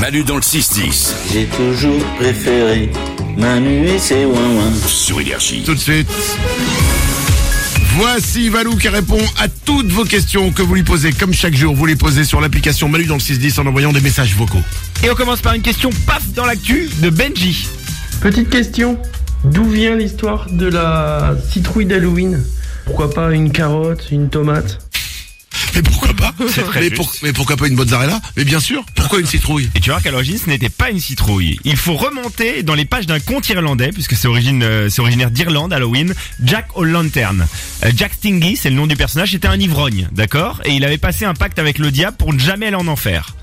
Manu dans le 6-10 J'ai toujours préféré Manu et ses ouin sur Énergie. Tout de suite. Voici Valou qui répond à toutes vos questions que vous lui posez. Comme chaque jour, vous les posez sur l'application Manu dans le 610 en envoyant des messages vocaux. Et on commence par une question paf dans l'actu de Benji. Petite question, d'où vient l'histoire de la citrouille d'Halloween? Pourquoi pas une carotte, une tomate? Mais pourquoi pas très mais, juste. pour- mais pourquoi pas une mozzarella Mais bien sûr. Pourquoi une citrouille Et tu vois qu'à l'origine ce n'était pas une citrouille. Il faut remonter dans les pages d'un conte irlandais, puisque c'est origine, euh, c'est originaire d'Irlande, Halloween, Jack O'Lantern. Euh, Jack Stingy, c'est le nom du personnage, c'était un ivrogne, d'accord? Et il avait passé un pacte avec le diable pour ne jamais aller en enfer.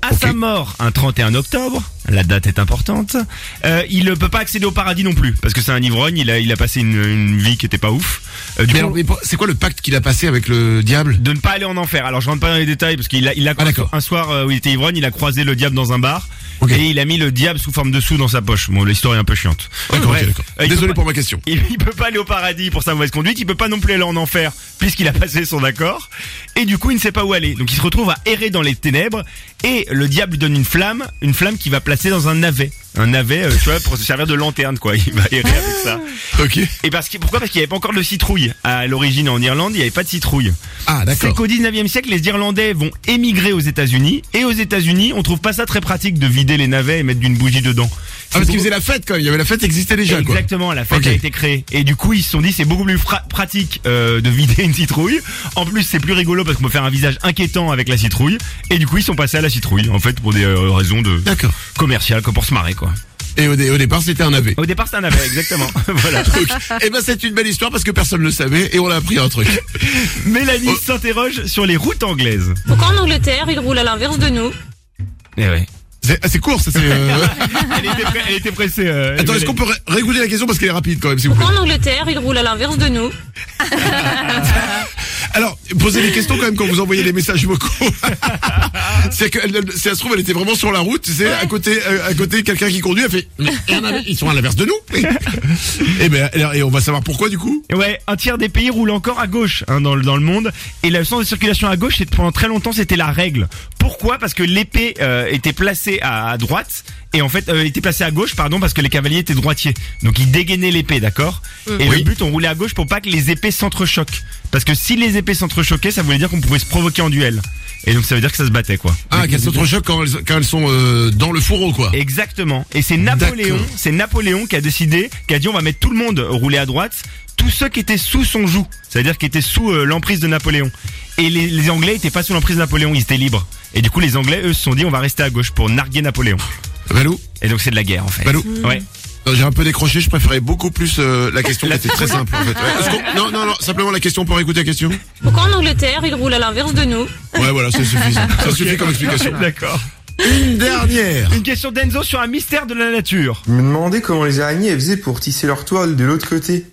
À sa mort, un 31 octobre, la date est importante, euh, il ne peut pas accéder au paradis non plus, parce que c'est un ivrogne, il a, il a passé une, une vie qui était pas ouf. Euh, c'est quoi le pacte qu'il a passé avec le diable de ne pas aller en enfer. Alors je rentre pas dans les détails parce qu'il a, il a Ah, un soir euh, où il était ivrogne, il a croisé le diable dans un bar et il a mis le diable sous forme de sous dans sa poche. Bon, l'histoire est un peu chiante. D'accord, Bref. ok, d'accord. Euh, il Désolé peut pour pas- ma question. Il, il peut pas aller au paradis pour sa mauvaise conduite, il peut pas non plus aller en enfer puisqu'il a passé son accord et du coup il ne sait pas où aller. Donc il se retrouve à errer dans les ténèbres et le diable lui donne une flamme, une flamme qu'il va placer dans un navet. Un navet, euh, tu vois, pour se servir de lanterne quoi. Il va errer avec ça. Ok. Et parce que pourquoi? Parce qu'il n'y avait pas encore de citrouille à l'origine en Irlande, il n'y avait pas de citrouille. Ah, C'est d'accord. qu'au 19e siècle, les Irlandais vont émigrer aux États-Unis et aux États-Unis, on trouve pas ça très pratique de vider les navets et mettre d'une bougie dedans. Ah, parce qu'ils faisaient la fête quand même. Il y avait la fête existait déjà, quoi. Exactement, la fête Ok. a été créée. Et du coup, ils se sont dit c'est beaucoup plus fra- pratique euh, de vider une citrouille. En plus, c'est plus rigolo parce qu'on peut faire un visage inquiétant avec la citrouille. Et du coup, ils sont passés à la citrouille, en fait, pour des euh, raisons de D'accord. Commerciales, comme pour se marrer, quoi. Et au, dé- au départ, c'était un navet. Au départ, c'est un navet, exactement. voilà. Eh ben, c'est une belle histoire parce que personne ne le savait et on a appris un truc. Mélanie Oh. s'interroge sur les routes anglaises. Pourquoi en Angleterre, ils roulent à l'inverse de nous? Eh ouais. C'est ah, c'est court, ça c'est. euh, Elle était, pré- elle était pressée. euh, Attends, est-ce Mélanie. qu'on peut ré- réécouter la question parce qu'elle est rapide quand même, s'il vous plaît. Pourquoi en Angleterre, ils roulent à l'inverse de nous? Alors, posez des questions quand même quand vous envoyez des messages vocaux. c'est que, elle- si ça se trouve, elle était vraiment sur la route, tu sais, à côté, euh, à côté, quelqu'un qui conduit, elle fait, mais ils sont à l'inverse de nous. et ben, alors, et on va savoir pourquoi du coup? Ouais, un tiers des pays roulent encore à gauche hein, dans, le- dans le monde. Et le sens de circulation à gauche, c'est- pendant très longtemps, c'était la règle. Pourquoi? Parce que l'épée euh, était placée à, à droite. Et en fait, euh, était placée à gauche, pardon, parce que les cavaliers étaient droitiers. Donc ils dégainaient l'épée, d'accord? Et Oui. le but, on roulait à gauche pour pas que les épées s'entrechoquent. Parce que si les épées s'entrechoquaient, ça voulait dire qu'on pouvait se provoquer en duel. Et donc ça veut dire que ça se battait, quoi. Ah, qu'elles s'entrechoquent quand elles, quand elles sont euh, dans le fourreau, quoi. Exactement. Et c'est Napoléon, c'est Napoléon qui a décidé, qui a dit on va mettre tout le monde rouler à droite, tous ceux qui étaient sous son joug, c'est-à-dire qui étaient sous euh, l'emprise de Napoléon. Et les, les Anglais étaient pas sous l'emprise de Napoléon, ils étaient libres. Et du coup les Anglais eux se sont dit on va rester à gauche pour narguer Napoléon. Valou, Et donc c'est de la guerre en fait. Valou. Ouais. J'ai un peu décroché, je préférais beaucoup plus euh, la question qui était très simple en fait. Ouais, non, non, non, simplement la question pour écouter la question. Pourquoi en Angleterre, ils roulent à l'inverse de nous? Ouais, voilà, c'est suffisant. Ça suffit comme explication. D'accord. Une dernière. Une question d'Enzo sur un mystère de la nature. Je me demandais comment les araignées elles faisaient pour tisser leur toile de l'autre côté.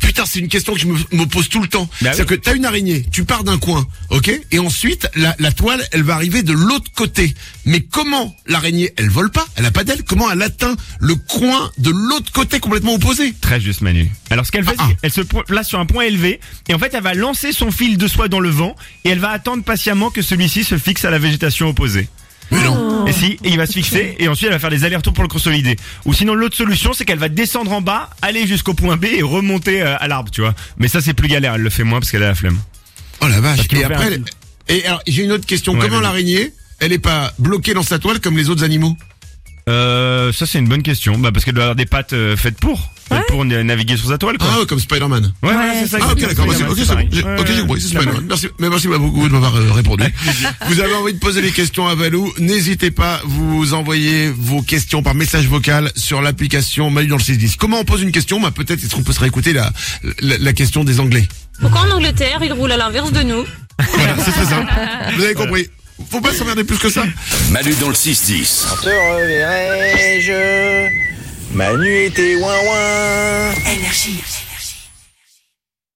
Putain, c'est une question que je me, me pose tout le temps. Bah C'est-à-dire que t'as une araignée, tu pars d'un coin, ok Et ensuite, la, la toile, elle va arriver de l'autre côté. Mais comment l'araignée, elle vole pas, elle a pas d'aile, comment elle atteint le coin de l'autre côté complètement opposé? Très juste Manu. Alors ce qu'elle fait, Ah, c'est ah. qu'elle se place sur un point élevé et en fait elle va lancer son fil de soie dans le vent et elle va attendre patiemment que celui-ci se fixe à la végétation opposée. Mais non. Et si, et il va se fixer et ensuite elle va faire des allers-retours pour le consolider. Ou sinon l'autre solution c'est qu'elle va descendre en bas, aller jusqu'au point B et remonter euh, à l'arbre, tu vois. Mais ça c'est plus galère, elle le fait moins parce qu'elle a la flemme. Oh la vache. Et après, un elle- et alors, j'ai une autre question. Ouais, comment l'araignée, elle est pas bloquée dans sa toile comme les autres animaux? Euh, ça c'est une bonne question. Bah parce qu'elle doit avoir des pattes euh, faites pour, faites pour na- naviguer sur sa toile quoi. Ah ouais, comme Spider-Man. Ouais, ouais, c'est ça. Ah ok d'accord, bah, ok c'est pareil. bon, J'ai- compris, c'est Spider-Man. Merci, mais merci beaucoup de m'avoir euh, répondu. vous avez envie de poser des questions à Valou, n'hésitez pas, vous envoyez vos questions par message vocal sur l'application Manu dans le 610. Comment on pose une question? Bah peut-être est-ce qu'on peut se réécouter la, la, la question des Anglais? Pourquoi en Angleterre, ils roulent à l'inverse de nous? Voilà, c'est très simple. Vous avez compris. Faut pas s'emmerder plus que ça. Manu dans le 6-10. Te reverrai-je Manu était ouin ouin Énergie.